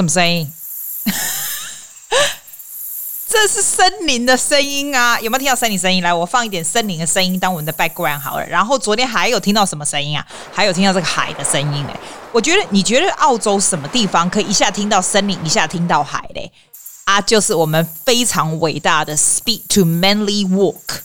这什么声音？这是森林的声音啊！有没有听到森林声音？来，我放一点森林的声音当我们的 background 好了。然后昨天还有听到什么声音啊？还有听到这个海的声音哎！我觉得你觉得澳洲什么地方可以一下听到森林，一下听到海嘞？啊，就是我们非常伟大的 Speed to Manly Walk。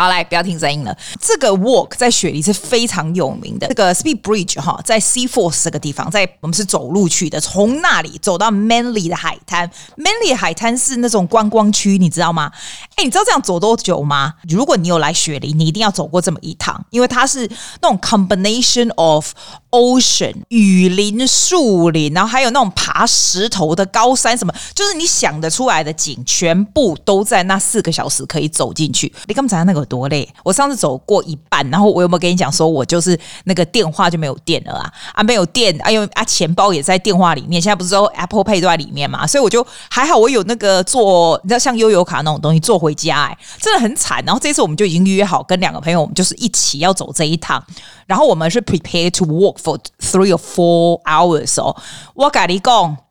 好，来，不要听声音了。这个 walk 在雪梨是非常有名的。这个 Speed Bridge 哈，在 Sea Force 这个地方，在我们是走路去的，从那里走到 Manly 的海滩。Manly 海滩是那种观光区，你知道吗？哎，你知道这样走多久吗？如果你有来雪梨，你一定要走过这么一趟，因为它是那种 combination of ocean 雨林、树林，然后还有那种爬石头的高山，什么就是你想得出来的景，全部都在那四个小时可以走进去。你刚才那个。多累！我上次走过一半，然后我有没有跟你讲说，我就是那个电话就没有电了啊？啊，没有电！哎呦啊，钱包也在电话里面。现在不是说 Apple Pay 都在里面嘛？所以我就还好，我有那个坐，你知道像悠游卡那种东西坐回家，哎，真的很惨。然后这次我们就已经约好，跟两个朋友，我们就是一起要走这一趟。然后我们是 prepare to walk for three or four hours 哦。我跟你讲。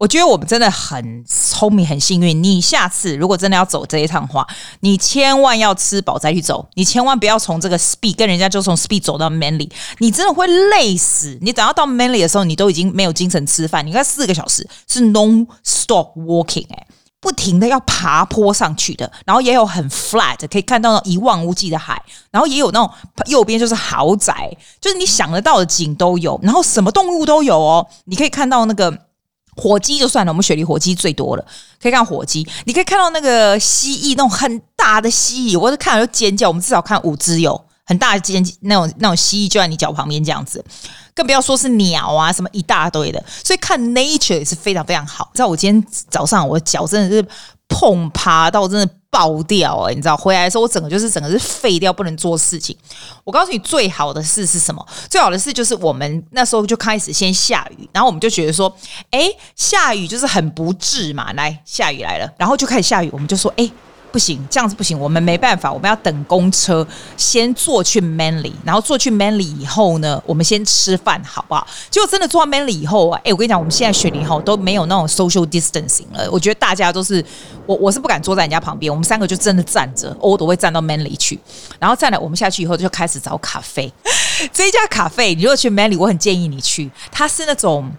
我觉得我们真的很聪明，很幸运。你下次如果真的要走这一趟的话，你千万要吃饱再去走。你千万不要从这个 speed 跟人家就从 speed 走到 Manly，你真的会累死。你等到到 Manly 的时候，你都已经没有精神吃饭。你看四个小时是 non stop walking，哎，不停的要爬坡上去的。然后也有很 flat，可以看到一望无际的海。然后也有那种右边就是豪宅，就是你想得到的景都有。然后什么动物都有哦，你可以看到那个。火鸡就算了，我们雪梨火鸡最多了，可以看火鸡，你可以看到那个蜥蜴，那种很大的蜥蜴，我都看了就尖叫。我们至少看五只有很大的尖那种那种蜥蜴就在你脚旁边这样子，更不要说是鸟啊什么一大堆的，所以看 nature 也是非常非常好。在我今天早上我的脚真的是碰趴到真的。爆掉哎、你知道回来的时候，我整个就是整个是废掉，不能做事情。我告诉你，最好的事是什么？最好的事就是我们那时候就开始先下雨，然后我们就觉得说，哎，下雨就是很不智嘛。来，下雨来了，然后就开始下雨，我们就说，哎。不行，这样子不行，我们没办法，我们要等公车，先坐去 Manly，然后坐去 Manly 以后呢，我们先吃饭，好不好？结果真的坐到 Manly 以后啊，哎，我跟你讲，我们现在雪梨哈都没有那种 social distancing 了，我觉得大家都是，我我是不敢坐在人家旁边，我们三个就真的站着，我都会站到 Manly 去，然后站了，我们下去以后就开始找咖啡，这一家咖啡，你如果去 Manly，我很建议你去，它是那种。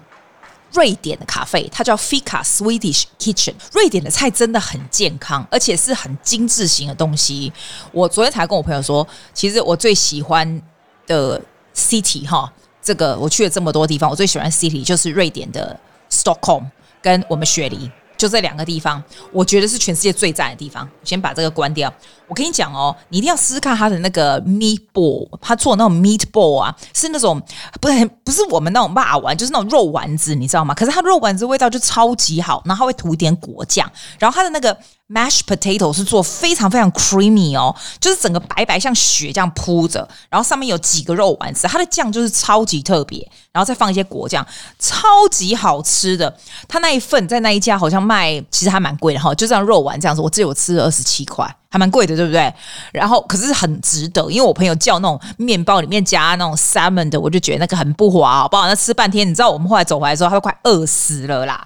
瑞典的咖啡，它叫 Fika Swedish Kitchen。瑞典的菜真的很健康，而且是很精致型的东西。我昨天才跟我朋友说，其实我最喜欢的 city 哈，这个我去了这么多地方，我最喜欢 city 就是瑞典的 Stockholm 跟我们雪梨。就这两个地方，我觉得是全世界最赞的地方。先把这个关掉。我跟你讲哦，你一定要试试看它的那个 meatball，他做那种 meatball 啊，是那种不是不是我们那种霸丸，就是那种肉丸子，你知道吗？可是它肉丸子味道就超级好，然后它会涂一点果酱，然后它的那个。m a s h potato 是做非常非常 creamy 哦，就是整个白白像雪这样铺着，然后上面有几个肉丸子，它的酱就是超级特别，然后再放一些果酱，超级好吃的。它那一份在那一家好像卖，其实还蛮贵的哈，就这样肉丸这样子，我记得我吃了二十七块，还蛮贵的，对不对？然后可是很值得，因为我朋友叫那种面包里面加那种 salmon 的，我就觉得那个很不滑，好不好？那吃半天，你知道我们后来走回来的时候，他都快饿死了啦。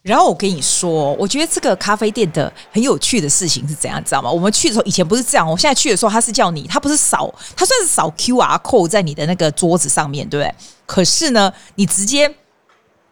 然后我跟你说，我觉得这个咖啡店的很有趣的事情是怎样，知道吗？我们去的时候以前不是这样，我现在去的时候他是叫你，他不是扫，他算是扫 QR code 在你的那个桌子上面，对不对？可是呢，你直接。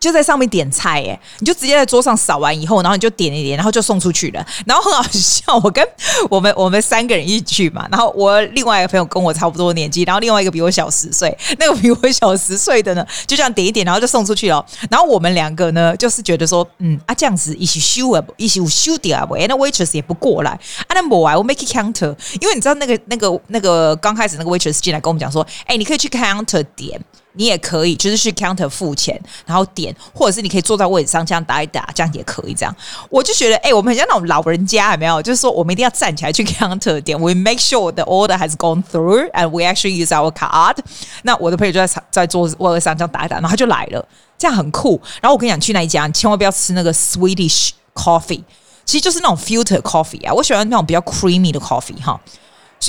就在上面点菜耶，你就直接在桌上扫完以后，然后你就点一点，然后就送出去了。然后很好笑，我跟我们我们三个人一起去嘛，然后我另外一个朋友跟我差不多年纪，然后另外一个比我小十岁，那个比我小十岁的呢，就这样点一点，然后就送出去了。然后我们两个呢，就是觉得说，嗯啊这样子一起修啊，一起修掉啊，那 waitress 也不过来，啊那我啊我 make counter，因为你知道那个那个那个刚开始那个 waitress 进来跟我们讲说，哎，你可以去 counter 点。你也可以，就是去 counter 付钱，然后点，或者是你可以坐在位置上这样打一打，这样也可以。这样，我就觉得，哎、欸，我们很像那种老人家，有没有？就是说，我们一定要站起来去 counter 点，we make sure the order has gone through and we actually use our card。那我的朋友就在在桌子位置上这样打一打，然后他就来了，这样很酷。然后我跟你讲，去那一家，你千万不要吃那个 Swedish coffee，其实就是那种 filter coffee 啊。我喜欢那种比较 creamy 的 coffee 哈。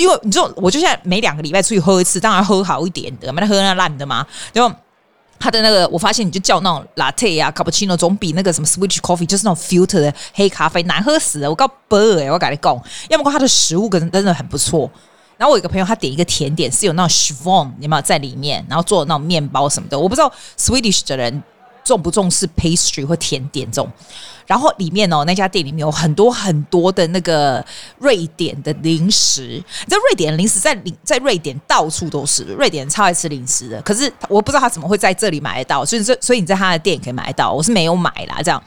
因为你知道，我就现在每两个礼拜出去喝一次，当然喝好一点的，没得喝那烂的嘛。然后他的那个，我发现你就叫那种 latte 啊，cappuccino 总比那个什么 Swedish coffee 就是那种 filter 的黑咖啡难喝死了。我告不哎，我跟你讲，要么他的食物真的很不错。然后我有个朋友，他点一个甜点是有那种 schwon 有没有在里面，然后做那种面包什么的，我不知道 Swedish 的人。重不重视 pastry 或甜点这种？然后里面哦，那家店里面有很多很多的那个瑞典的零食。你知道瑞典的零食在在瑞典到处都是，瑞典人超爱吃零食的。可是我不知道他怎么会在这里买得到，所以所以你在他的店也可以买得到。我是没有买啦，这样。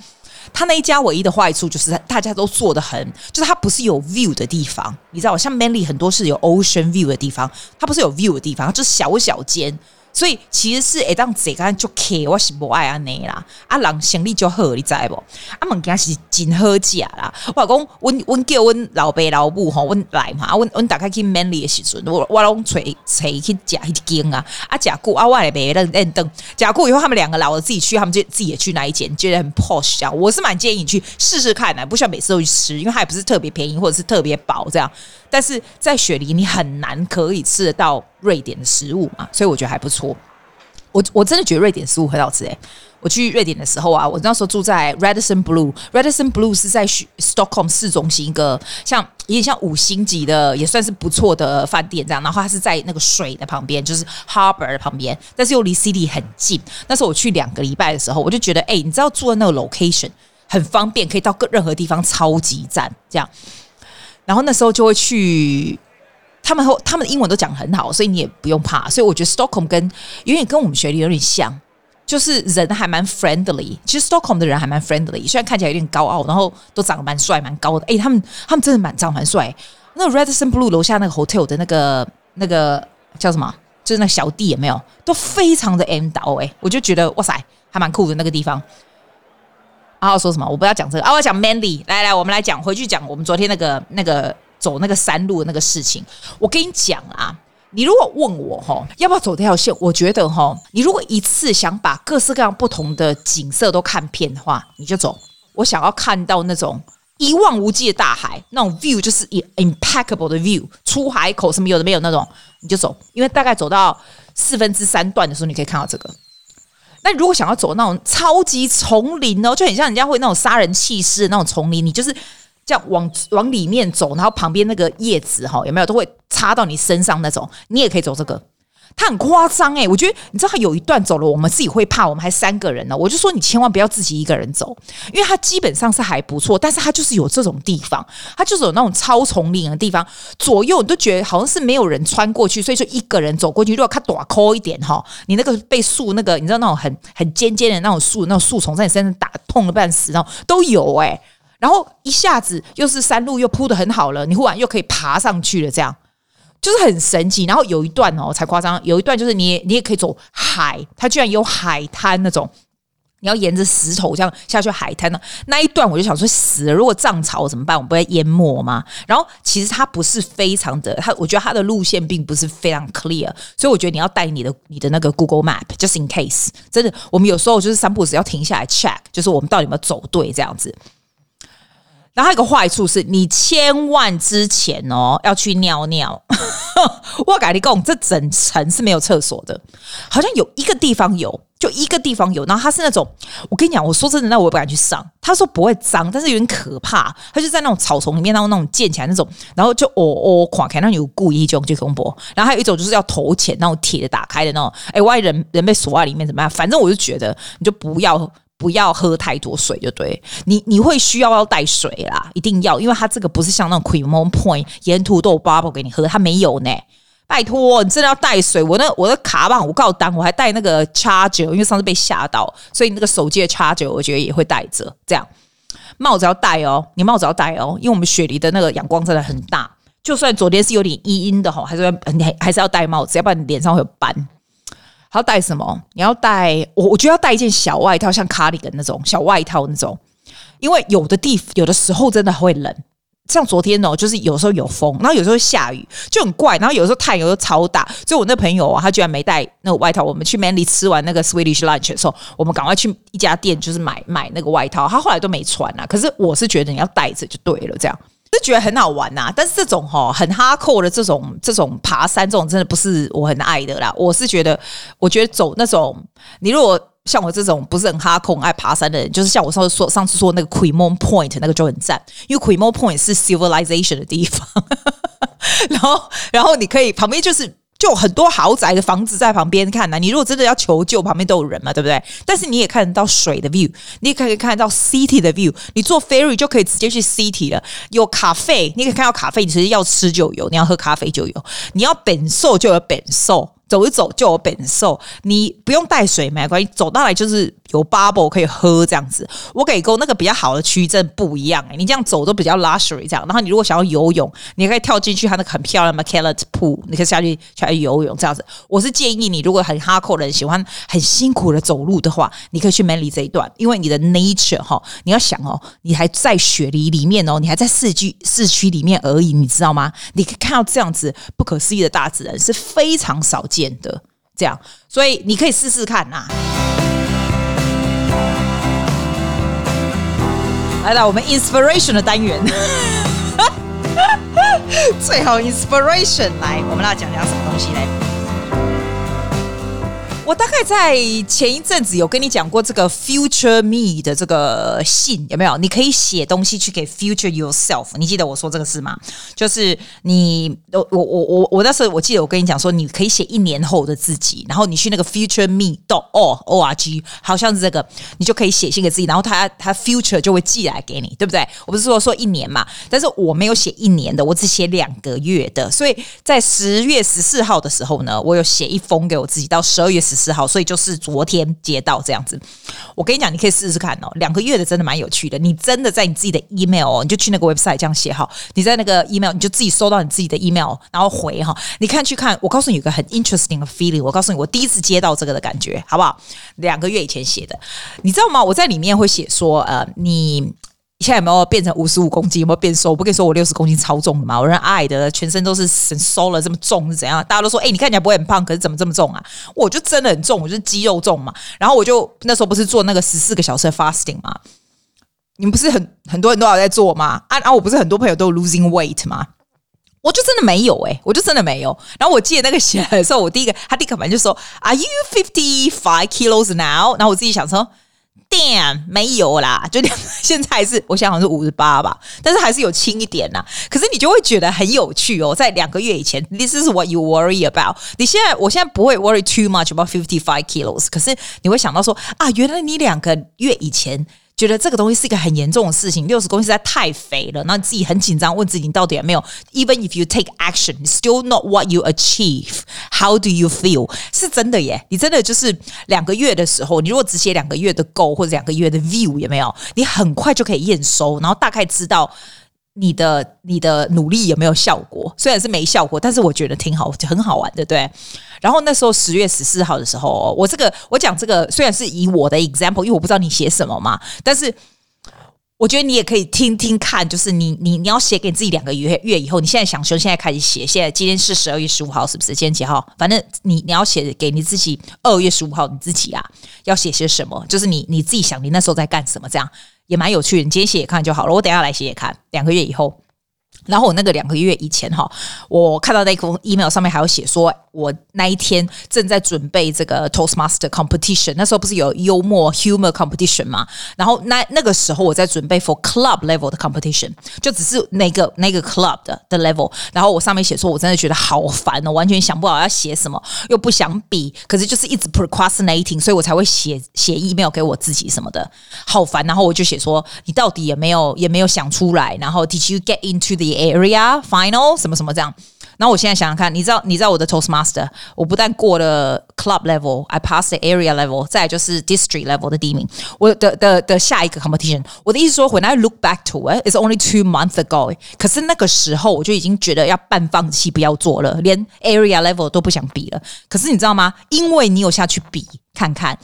他那一家唯一的坏处就是大家都做的很，就是它不是有 view 的地方。你知道，像 Manly 很多是有 ocean view 的地方，它不是有 view 的地方，就是小小间。所以其实是会当这个就客，我是不爱安尼啦。啊，人生理就好，你知不？啊，物件是真好食啦。我讲，阮阮叫阮老爸老母吼，阮来嘛。啊，阮阮大概去 Manly 的时阵，我我拢揣揣去食迄间啊。啊，食久啊，我来买认认等。食久以后，他们两个老了自己去，他们就自己也去那一间，觉得很 posh 这样。我是蛮建议你去试试看的，不需要每次都去吃，因为它也不是特别便宜或者是特别饱这样。但是在雪梨，你很难可以吃得到瑞典的食物嘛，所以我觉得还不错。我我真的觉得瑞典食物很好吃诶。我去瑞典的时候啊，我那时候住在 Radisson Blu，Radisson Blue 是在 Stockholm 市中心一个像有点像五星级的，也算是不错的饭店这样。然后它是在那个水的旁边，就是 Harbor 的旁边，但是又离 City 很近。那时候我去两个礼拜的时候，我就觉得，哎，你知道住在那个 location 很方便，可以到各任何地方，超级赞这样。然后那时候就会去，他们后他们的英文都讲很好，所以你也不用怕。所以我觉得 Stockholm 跟有点跟我们学历有点像，就是人还蛮 friendly。其实 Stockholm 的人还蛮 friendly，虽然看起来有点高傲，然后都长得蛮帅蛮高的。诶，他们他们真的蛮长蛮帅。那 Redson Blue 楼下那个 hotel 的那个那个叫什么？就是那小弟有没有？都非常的 M 倒诶，我就觉得哇塞，还蛮酷的那个地方。啊，我说什么？我不要讲这个啊！我要讲 Mandy。来来，我们来讲回去讲我们昨天那个那个走那个山路的那个事情。我跟你讲啊，你如果问我哈，要不要走这条线？我觉得哈，你如果一次想把各式各样不同的景色都看遍的话，你就走。我想要看到那种一望无际的大海，那种 view 就是 impeccable 的 view，出海口什么有的没有那种，你就走。因为大概走到四分之三段的时候，你可以看到这个。那如果想要走那种超级丛林哦，就很像人家会那种杀人弃尸的那种丛林，你就是这样往往里面走，然后旁边那个叶子哈，有没有都会插到你身上那种，你也可以走这个。他很夸张诶，我觉得你知道他有一段走了，我们自己会怕，我们还三个人呢。我就说你千万不要自己一个人走，因为他基本上是还不错，但是他就是有这种地方，他就是有那种超丛林的地方，左右你都觉得好像是没有人穿过去，所以说一个人走过去，如果他短抠一点哈，你那个被树那个你知道那种很很尖尖的那种树，那种树丛在你身上打痛了半死，然后都有诶。然后一下子又是山路又铺得很好了，你忽然又可以爬上去了，这样。就是很神奇，然后有一段哦才夸张，有一段就是你你也可以走海，它居然有海滩那种，你要沿着石头这样下去海滩呢。那一段我就想说死了，如果涨潮怎么办？我们不会淹没吗？然后其实它不是非常的，它我觉得它的路线并不是非常 clear，所以我觉得你要带你的你的那个 Google Map，just in case。真的，我们有时候就是三步时要停下来 check，就是我们到底有没有走对这样子。然后还有一个坏处是，你千万之前哦要去尿尿。我跟你讲，这整层是没有厕所的，好像有一个地方有，就一个地方有。然后它是那种，我跟你讲，我说真的，那我也不敢去上。他说不会脏，但是有点可怕。他就在那种草丛里面，然后那种建起来那种，然后就哦哦垮开，那有故意就就恐怖。然后还有一种就是要投钱，那种铁的打开的那种。哎，万一人人被锁在里面怎么样？反正我就觉得，你就不要。不要喝太多水，就对你，你会需要要带水啦，一定要，因为它这个不是像那种 cremon Point 沿途都有 bubble 给你喝，它没有呢。拜托，你真的要带水。我那我的卡棒我告单，我还带那个 charger，因为上次被吓到，所以那个手机的 charger 我觉得也会带着。这样帽子要戴哦，你帽子要戴哦，因为我们雪梨的那个阳光真的很大，就算昨天是有点阴阴的哈，还是要你还是要戴帽子，要不然你脸上会有斑。还要带什么？你要带我，我觉得要带一件小外套，像 cardigan 那种小外套那种，因为有的地有的时候真的会冷。像昨天哦，就是有时候有风，然后有时候下雨，就很怪。然后有时候太阳又超大，所以我那朋友啊，他居然没带那个外套。我们去 Manly 吃完那个 Swedish lunch 的时候，我们赶快去一家店，就是买买那个外套。他后来都没穿啊。可是我是觉得你要带着就对了，这样就觉得很好玩呐、啊。但是这种哈很哈扣的这种这种爬山这种真的不是我很爱的啦。我是觉得，我觉得走那种你如果像我这种不是很哈扣爱爬山的人，就是像我上次说上次说那个 Quemoy Point 那个就很赞，因为 Quemoy Point 是 civilization 的地方，然后然后你可以旁边就是。就很多豪宅的房子在旁边看呢、你如果真的要求救，旁边都有人嘛，对不对？但是你也看得到水的 view，你也可以看得到 city 的 view，你坐 ferry 就可以直接去 city 了。有咖啡，你可以看到咖啡，你其实要吃就有，你要喝咖啡就有，你要本寿就有本寿。走一走就有本寿，你不用带水没关系，走到来就是有 bubble 可以喝这样子。我给过那个比较好的区真的不一样哎、你这样走都比较 luxury 这样。然后你如果想要游泳，你可以跳进去它那个很漂亮的 Mackellar Pool，你可以下去下去游泳这样子。我是建议你，如果很 hardcore 人喜欢很辛苦的走路的话，你可以去 Manly 这一段，因为你的 nature 哈，你要想哦，你还在雪梨里面哦，你还在市区市区里面而已，你知道吗？你可以看到这样子不可思议的大自然是非常少见。的这样，所以你可以试试看呐、来到我们 inspiration 的单元，最后 inspiration 来，我们要讲讲什么东西嘞？我大概在前一阵子有跟你讲过这个 future me 的这个信有没有？你可以写东西去给 future yourself。你记得我说这个事吗？就是你，我我我我我那时候我记得我跟你讲说，你可以写一年后的自己，然后你去那个 future me dot org，好像是这个，你就可以写信给自己，然后他他 future 就会寄来给你，对不对？我不是说说一年嘛，但是我没有写一年的，我只写两个月的，所以在十月十四号的时候呢，我有写一封给我自己，到十二月十。十号，所以就是昨天接到这样子。我跟你讲，你可以试试看哦，两个月的真的蛮有趣的。你真的在你自己的 email 哦，你就去那个 website 这样写好。你在那个 email，你就自己收到你自己的 email，然后回哈。你看去看，我告诉你有个很 interesting 的 feeling。我告诉你，我第一次接到这个的感觉，好不好？两个月以前写的，你知道吗？我在里面会写说，呃，你。现在有没有变成五十五公斤？有没有变瘦？我不跟你说我六十公斤超重的嘛？我人矮的，全身都是瘦了，这么重是怎样？大家都说，哎、你看起来不会很胖，可是怎么这么重啊？我就真的很重，我就是肌肉重嘛。然后我就那时候不是做那个十四个小时的 fasting 嘛？你们不是很很多人都有在做吗？啊，然后我不是很多朋友都有 losing weight 吗？我就真的没有哎、我就真的没有。然后我记得那个写的时候，我第一个他第一个反应就说，Are you fifty five kilos now？然后我自己想说。Damn，没有啦，就 现在还是我想好像是五十八吧，但是还是有轻一点呐。可是你就会觉得很有趣哦，在两个月以前，This is what you worry about。你现在，我现在不会 worry too much about fifty five kilos，可是你会想到说啊，原来你两个月以前。觉得这个东西是一个很严重的事情，六十公斤实在太肥了，然后自己很紧张，问自己你到底有没有？Even if you take action, still not what you achieve. How do you feel？是真的耶，你真的就是两个月的时候，你如果只写两个月的 goal 或者两个月的 view，有没有？你很快就可以验收，然后大概知道。你的你的努力有没有效果？虽然是没效果，但是我觉得挺好，就很好玩的，对。然后那时候十月十四号的时候，我这个我讲这个虽然是以我的 example，因为我不知道你写什么嘛，但是我觉得你也可以听听看，就是你你你要写给自己两个月月以后，你现在想说现在开始写，现在今天是十二月十五号，是不是？今天几号？反正你你要写给你自己二月十五号你自己啊，要写些什么？就是你你自己想你那时候在干什么这样。也蛮有趣的，你今天写写看就好了。我等下来写写看，两个月以后。然后我那个两个月以前哈，我看到那封 email 上面还有写说，我那一天正在准备这个 Toastmaster competition，那时候不是有幽默 humor competition 吗？然后那那个时候我在准备 for club level 的 competition，就只是那个那个 club 的的 level。然后我上面写说，我真的觉得好烦哦，完全想不好要写什么，又不想比，可是就是一直 procrastinating，所以我才会写写 email 给我自己什么的，好烦。然后我就写说，你到底也没有也没有想出来，然后 Did you get into the Area final 什么什么这样，然后我现在想想看，你知道你知道我的 Toastmaster，我不但过了 Club level，I passed the Area level，再来就是 District level 的第一名。我的的的下一个 competition，我的意思说，When I look back to it，it's only two months ago。可是那个时候我就已经觉得要半放弃，不要做了，连 Area level 都不想比了。可是你知道吗？因为你有下去比看看。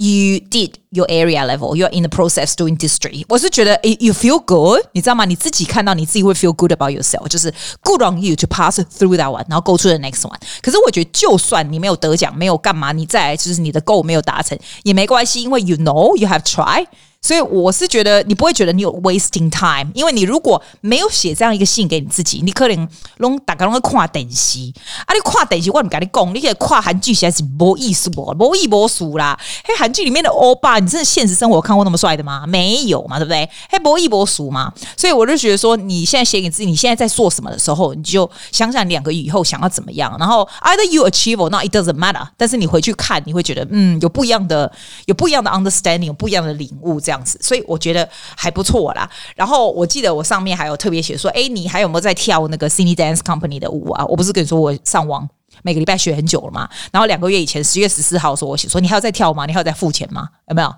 You did your area level. You're in the process doing district. 我是觉得，you feel good，你知道吗？你自己看到你自己会 feel good about yourself，就是 good on you to pass through that one，然后 go to the next one。可是我觉得，就算你没有得奖，没有干嘛，你再来就是你的 goal 没有达成也没关系，因为 you know you have tried。 所以我是觉得你不会觉得你有 wasting time，因为你如果没有写这样一个信给你自己，你可能拢大家拢会看电视，啊，你看电视我唔跟你讲，你可以跨韩剧实在是没意思不，没意没数啦。嘿，韩剧里面的欧巴，你真的现实生活看过那么帅的吗？没有嘛，对不对？嘿，没意没数嘛。所以我就觉得说，你现在写给自己，你现在在做什么的时候，你就想想两个月以后想要怎么样，然后 either you achieve or not, it doesn't matter。但是你回去看，你会觉得嗯，有不一样的，有不一样的 understanding，有不一样的领悟，这样。这样子，所以我觉得还不错啦。然后我记得我上面还有特别写说，哎，你还有没有在跳那个 Cine Dance Company 的舞啊？我不是跟你说我上网每个礼拜学很久了吗？然后两个月以前十月十四号的时候，我写说你还要再跳吗？你还要再付钱吗？有没有？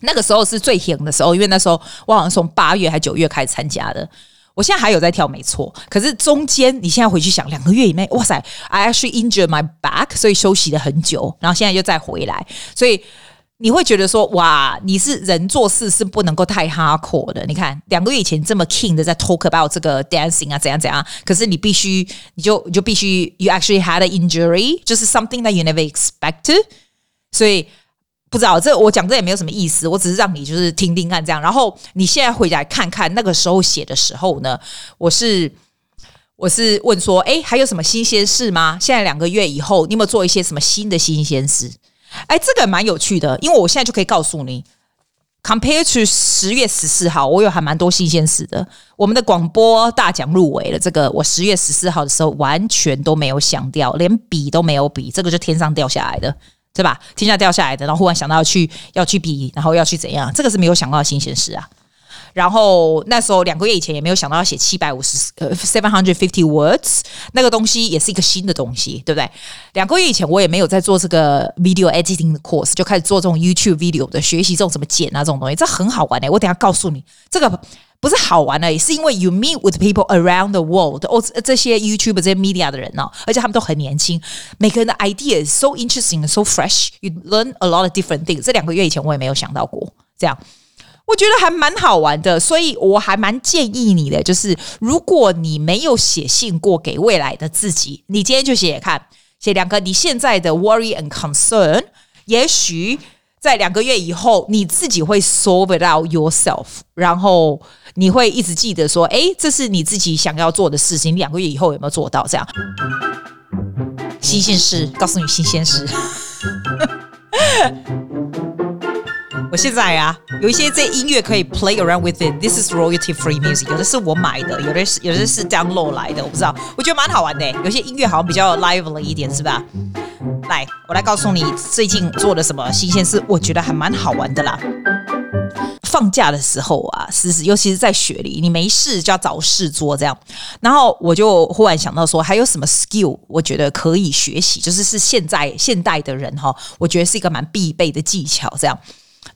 那个时候是最红的时候，因为那时候我好像从八月还九月开始参加的。我现在还有在跳，没错。可是中间你现在回去想，两个月以内，哇塞，I actually injured my back，所以休息了很久，然后现在又再回来，所以。你会觉得说哇，你是人做事是不能够太 hardcore 的。你看两个月以前这么 king 的在 talk about 这个 dancing 啊，怎样怎样，可是你必须，你就你就必须，you actually had an injury，就是 something that you never expected。所以不知道这我讲这也没有什么意思，我只是让你就是听听看这样。然后你现在回来看看那个时候写的时候呢，我是我是问说，哎，还有什么新鲜事吗？现在两个月以后，你有没有做一些什么新的新鲜事？哎，这个蛮有趣的，因为我现在就可以告诉你，compare to 十月十四号，我有还蛮多新鲜事的。我们的广播大奖入围了，这个我十月十四号的时候完全都没有想掉，连比都没有比，这个就天上掉下来的，对吧？天上掉下来的，然后忽然想到要去要去比，然后要去怎样，这个是没有想到的新鲜事啊。然后那时候两个月以前也没有想到要写七百五十呃 seven hundred fifty words 那个东西也是一个新的东西，对不对？两个月以前我也没有在做这个 video editing 的 course，就开始做这种 YouTube video 的学习，这种怎么剪啊这种东西，这很好玩的。我等下告诉你，这个不是好玩的，也是因为 you meet with people around the world，哦，这些 YouTube 这些 media 的人呢，而且他们都很年轻，每个人的 idea is so interesting, so fresh，you learn a lot of different things。这两个月以前我也没有想到过这样。我觉得还蛮好玩的，所以我还蛮建议你的，就是如果你没有写信过给未来的自己，你今天就写写看，写两个你现在的 worry and concern，也许在两个月以后，你自己会 solve it out yourself，然后你会一直记得说，哎，这是你自己想要做的事情，你两个月以后有没有做到？这样，新鲜事，告诉你新鲜事。我现在啊，有一些这音乐可以 play around with it。This is royalty free music。有的是我买的，有的是有的是 download 来的，我不知道。我觉得蛮好玩的。有些音乐好像比较 lively 一点，是吧？来，我来告诉你最近做了什么新鲜事，我觉得还蛮好玩的啦。放假的时候啊，是是，尤其是在雪里，你没事就要找事做这样。然后我就忽然想到说，还有什么 skill 我觉得可以学习，就是是现在现代的人哈，我觉得是一个蛮必备的技巧这样。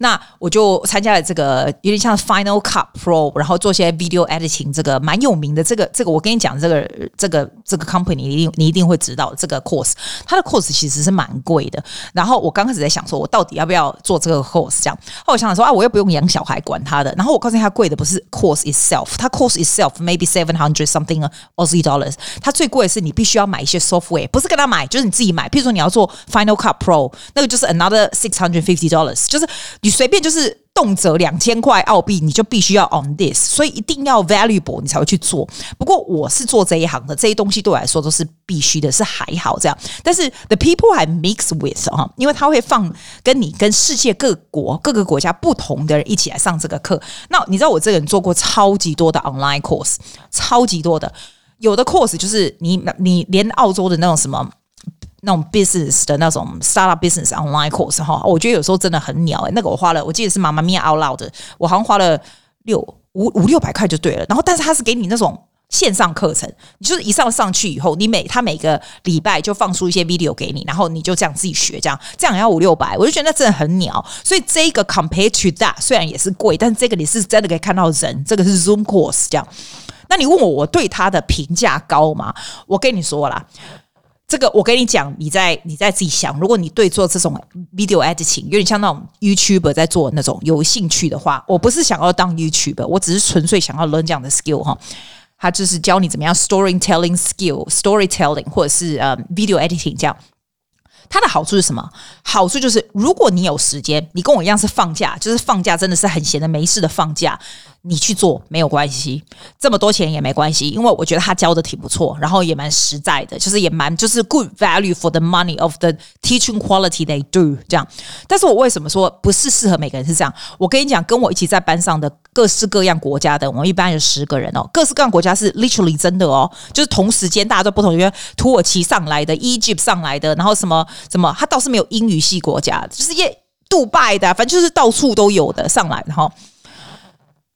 那我就参加了这个有点像 Final Cut Pro，然后做些 video editing，这个蛮有名的。这个这个我跟你讲，这个这个这个 company 你一定你一定会知道这个 course，它的 course 其实是蛮贵的。然后我刚开始在想说，我到底要不要做这个 course？这样后来我想说啊，我又不用养小孩管他的。然后我告诉你，它贵的不是 course itself，它 course itself maybe seven hundred something Aussie dollars。它最贵的是你必须要买一些 software，不是跟他买，就是你自己买。譬如说你要做 Final Cut Pro，那个就是 another six hundred fifty dollars，就是你。随便就是动辄两千块澳币，你就必须要 on this，所以一定要 valuable 你才会去做。不过我是做这一行的，这些东西对我来说都是必须的，是还好这样。但是 the people I mix with 哈，因为他会放跟你跟世界各国各个国家不同的人一起来上这个课。那你知道我这个人做过超级多的 online course，超级多的，有的 course 就是你你连澳洲的那种什么。那种 business 的那种 startup business online course 哈，我觉得有时候真的很鸟诶、那个我花了，我记得是妈妈咪呀 out loud，我好像花了六五五六百块就对了。然后，但是他是给你那种线上课程，你就是一上上去以后，你每他每个礼拜就放出一些 video 给你，然后你就这样自己学，这样这样也要五六百，我就觉得那真的很鸟。所以这个 compare to that 虽然也是贵，但这个你是真的可以看到人，这个是 Zoom course 这样。那你问我我对他的评价高吗？我跟你说啦。这个我跟你讲，你在你在自己想。如果你对做这种 video editing 有点像那种 YouTuber 在做那种有兴趣的话，我不是想要当 YouTuber，我只是纯粹想要 learn 这样的 skill 哈。他就是教你怎么样 storytelling skill，storytelling 或者是呃 video editing 这样。它的好处是什么？好处就是，如果你有时间，你跟我一样是放假，就是放假真的是很闲的没事的放假，你去做没有关系，这么多钱也没关系，因为我觉得他教的挺不错，然后也蛮实在的，就是也蛮就是 good value for the money of the teaching quality they do 这样。但是我为什么说不是适合每个人是这样？我跟你讲，跟我一起在班上的各式各样国家的，我们一般有十个人哦，各式各样国家是 literally 真的哦，就是同时间大家都不同，因为土耳其上来的，Egypt 上来的，然后什么。什么？他倒是没有英语系国家，就是耶，杜拜的，反正就是到处都有的上来。然后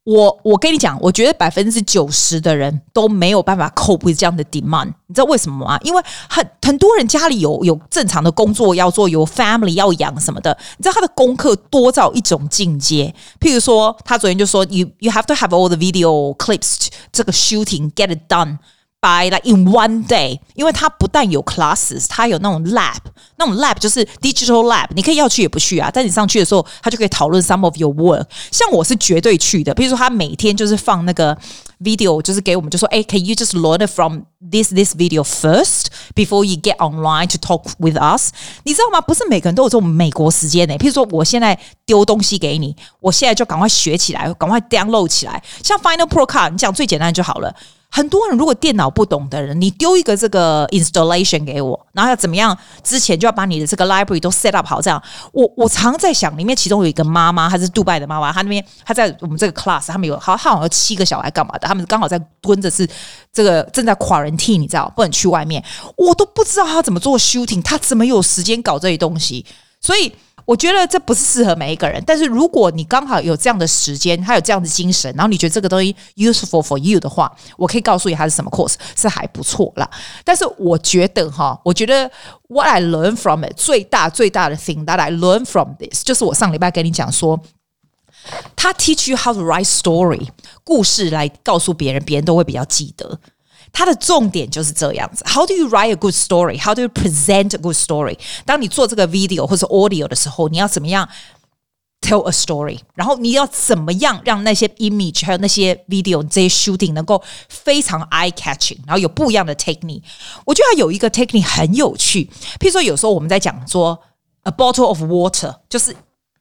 我我跟你讲，我觉得百分之九十的人都没有办法 cope with 这样的 demand。你知道为什么吗？因为很很多人家里有有正常的工作要做，有 family 要养什么的。你知道他的功课多到一种境界。譬如说，他昨天就说，you you have to have all the video clips，这个 shooting get it done。By like in one day，因为他不但有 classes，他有那种 lab，那种 lab 就是 digital lab，你可以要去也不去啊。但你上去的时候，他就可以讨论 some of your work。像我是绝对去的，比如说他每天就是放那个 video，就是给我们就说，哎，can you just learn from this this video first before you get online to talk with us？你知道吗？不是每个人都有这种美国时间呢。譬如说，我现在丢东西给你，我现在就赶快学起来，赶快 download 起来。像 Final Pro Cut，你讲最简单就好了。很多人如果电脑不懂的人，你丢一个这个 installation 给我，然后要怎么样？之前就要把你的这个 library 都 set up 好，这样。我我常在想，里面其中有一个妈妈，她是杜拜的妈妈，她那边她在我们这个 class，他们有好，她好像有七个小孩干嘛的，他们刚好在蹲着是这个正在 quarantine，你知道，不能去外面，我都不知道她怎么做 shooting，她怎么有时间搞这些东西，所以。我觉得这不是适合每一个人，但是如果你刚好有这样的时间，还有这样的精神，然后你觉得这个东西 useful for you 的话，我可以告诉你它是什么 course，是还不错啦。但是我觉得哈，我觉得 what I learn from it 最大最大的 thing that I learn from this，就是我上礼拜跟你讲说，他 teach you how to write story 故事来告诉别人，别人都会比较记得。它的重点就是这样子。How do you write a good story? How do you present a good story? 当你做这个 video 或者 audio 的时候，你要怎么样 tell a story？然后你要怎么样让那些 image 还有那些 video 这些 shooting 能够非常 eye catching？然后有不一样的 technique。我觉得有一个 technique 很有趣。譬如说，有时候我们在讲说 a bottle of water 就是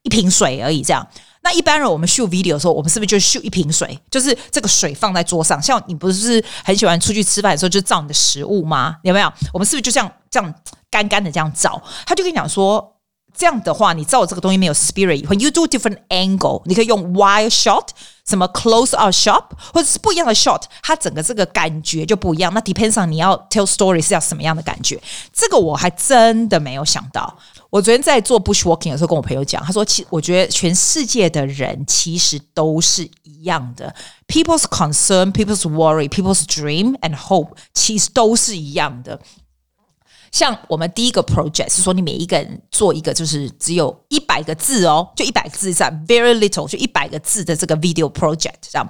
一瓶水而已，这样。那一般人我们 shoot video 的时候，我们是不是就 shoot 一瓶水？就是这个水放在桌上，像你不是很喜欢出去吃饭的时候就照你的食物吗？有没有？我们是不是就这样这样干干的这样照？他就跟你讲说，这样的话你照这个东西没有 spirit。When you do different angle，你可以用 wide shot，什么 close our shop，或者是不一样的 shot，它整个这个感觉就不一样。那 depends on 你要 tell story 是要什么样的感觉？这个我还真的没有想到。我昨天在做 bushwalking 的时候，跟我朋友讲，他说：“其我觉得全世界的人其实都是一样的，people's concern, people's worry, people's dream and hope，其实都是一样的。像我们第一个 project 是说，你每一个人做一个，就是只有一百个字哦，就一百个字这样，very little，就一百个字的这个 video project，这样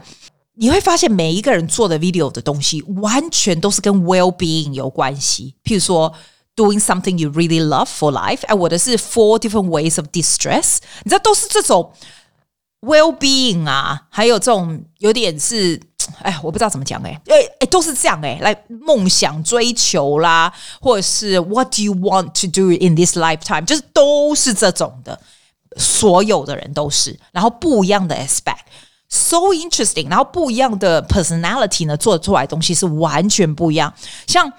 你会发现每一个人做的 video 的东西，完全都是跟 well being 有关系，譬如说。” Doing something you really love for life，哎，我的是 four different ways of distress，你知道都是这种 well-being 啊，还有这种有点是，哎，我不知道怎么讲，哎，哎哎，都是这样，哎，来梦想追求啦，或者是 What do you want to do in this lifetime？就是都是这种的，所有的人都是，然后不一样的 aspect，so interesting，然后不一样的 personality 呢，做出来的东西是完全不一样，像。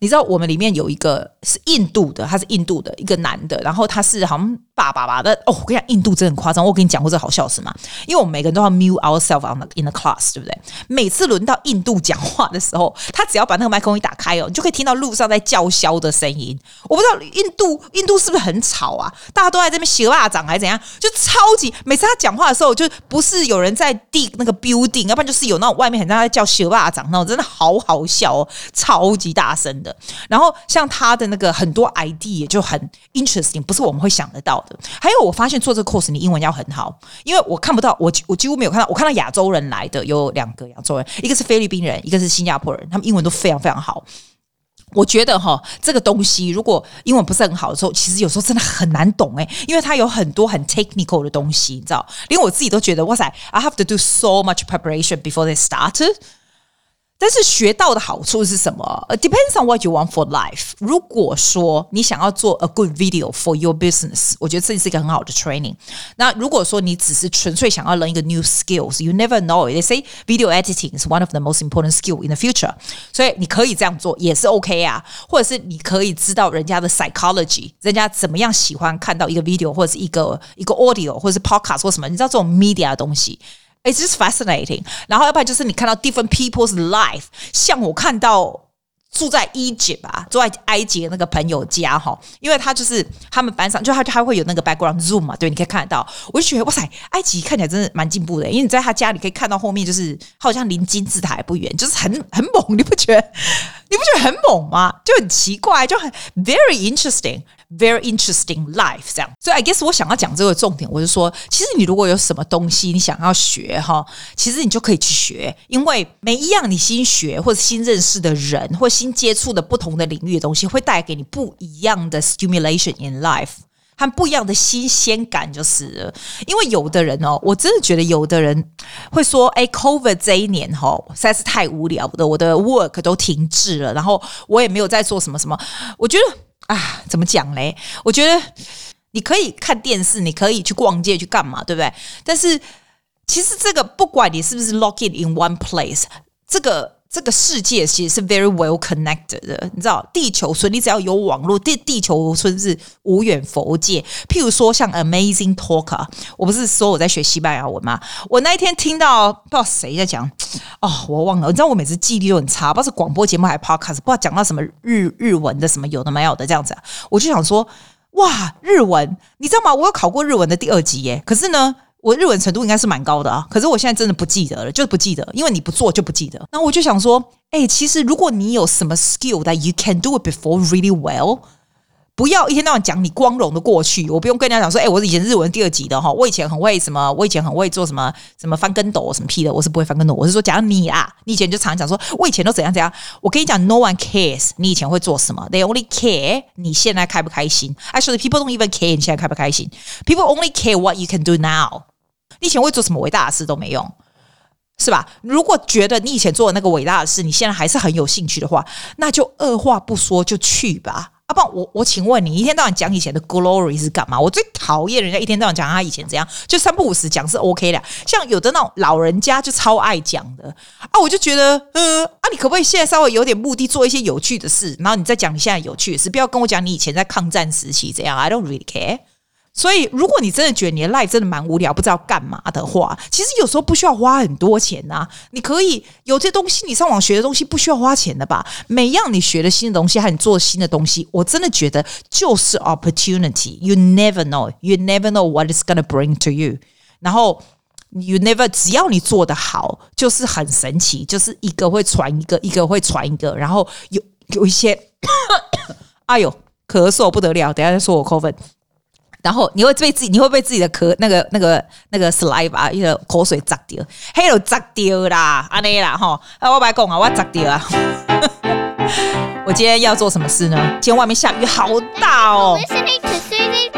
你知道我们里面有一个是印度的，他是印度的一个男的，然后他是好像爸爸吧的哦。我跟你讲，印度真的很夸张。我跟你讲过这好笑事吗？因为我们每个人都要 mute ourselves out in the class，对不对？每次轮到印度讲话的时候，他只要把那个麦克风一打开哦，你就可以听到路上在叫嚣的声音。我不知道印度印度是不是很吵啊？大家都在这边洗蚂蚱还是怎样？就超级每次他讲话的时候，就不是有人在递那个 building，要不然就是有那种外面很像在叫洗蚂蚱那种，真的好好笑哦，超级大声的。然后像他的那个很多 idea 就很 interesting，不是我们会想得到还有我发现做这个 course 你英文要很好，因为我看不到我我几乎没有看到，我看到亚洲人来的有两个亚洲人，一个是菲律宾人，一个是新加坡人，他们英文都非常非常好。我觉得哈，这个东西如果英文不是很好的时候，其实有时候真的很难懂诶，因为它有很多很 technical 的东西，你知道，连我自己都觉得哇塞，I have to do so much preparation before they started。但是学到的好处是什么？It depends on what you want for life。如果说你想要做 a good video for your business，我觉得这是一个很好的 training。那如果说你只是纯粹想要 learn 一个 new skills，you never know。They say video editing is one of the most important skill in the future。所以你可以这样做也是 OK 啊，或者是你可以知道人家的 psychology，人家怎么样喜欢看到一个 video 或者是一个一个 audio 或者是 podcast 或什么，你知道这种 media 的东西。 It's just fascinating。然后，要不然就是你看到 different people's life，像我看到住在 Egypt 啊，住在埃及的那个朋友家哈，因为他就是他们班上，就他他会有那个 background zoom 嘛，对，你可以看得到。我就觉得哇塞，埃及看起来真的蛮进步的，因为你在他家里可以看到后面，就是好像离金字塔还不远，就是很很猛，你不觉得？你不觉得很猛吗？就很奇怪，就很 very interesting。Very interesting life，这样，所以 I guess 我想要讲这个重点，我就说，其实你如果有什么东西你想要学哈，其实你就可以去学，因为每一样你新学或者新认识的人或新接触的不同的领域的东西，会带给你不一样的 stimulation in life 和不一样的新鲜感，就是。因为有的人哦，我真的觉得有的人会说，哎，COVID 这一年哈实在是太无聊的，我的 work 都停滞了，然后我也没有在做什么什么，我觉得。啊，怎么讲嘞？我觉得你可以看电视，你可以去逛街，去干嘛，对不对？但是其实这个不管你是不是 lock it in one place，这个这个世界其实是 very well connected 的。你知道，地球村你只要有网络，地地球村是无远弗届。譬如说像 Amazing Talker，我不是说我在学西班牙文吗？我那一天听到不知道谁在讲。哦，我忘了，你知道我每次记忆力都很差，不知道是广播节目还是 podcast，不知道讲到什么日日文的什么有的没有的这样子，我就想说，哇，日文，你知道吗？我有考过日文的第二级耶，可是呢，我日文程度应该是蛮高的啊，可是我现在真的不记得了，就是不记得，因为你不做就不记得。那我就想说，哎，其实如果你有什么 skill that you can do it before really well。不要一天到晚讲你光荣的过去，我不用跟人家讲说，哎、我以前日文第二级的哈，我以前很会什么，我以前很会做什么什么翻跟斗什么屁的，我是不会翻跟斗，我是说，假如你啊，你以前就常常讲说，我以前都怎样怎样，我跟你讲，no one cares，你以前会做什么，they only care 你现在开不开心，actually people don't even care 你现在开不开心，people only care what you can do now，你以前会做什么伟大的事都没用，是吧？如果觉得你以前做的那个伟大的事，你现在还是很有兴趣的话，那就二话不说就去吧。阿爸，我我请问你，一天到晚讲以前的 glory 是干嘛？我最讨厌人家一天到晚讲他以前怎样，就三不五时讲是 OK 的。像有的那种老人家就超爱讲的啊，我就觉得，呃，啊，你可不可以现在稍微有点目的，做一些有趣的事，然后你再讲你现在有趣的事，不要跟我讲你以前在抗战时期怎样。I don't really care。所以，如果你真的觉得你的 life 真的蛮无聊，不知道干嘛的话，其实有时候不需要花很多钱呐、啊。你可以有些东西，你上网学的东西不需要花钱的吧？每样你学的新的东西，和你做新的东西，我真的觉得就是 opportunity。You never know, you never know what it's gonna bring to you。然后 you never，只要你做得好，就是很神奇，就是一个会传一个，一个会传一个。然后有有一些，哎呦，咳嗽不得了，等下再说我 COVID。然后你会被自己，你会被自己的咳那个那个那个 saliva 一个口水砸掉，嘿，都砸掉啦，安尼啦哈，啊，我白讲啊，我砸掉啊。我今天要做什么事呢？今天外面下雨好大哦。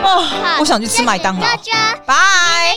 哦，我想去吃麦当劳。拜。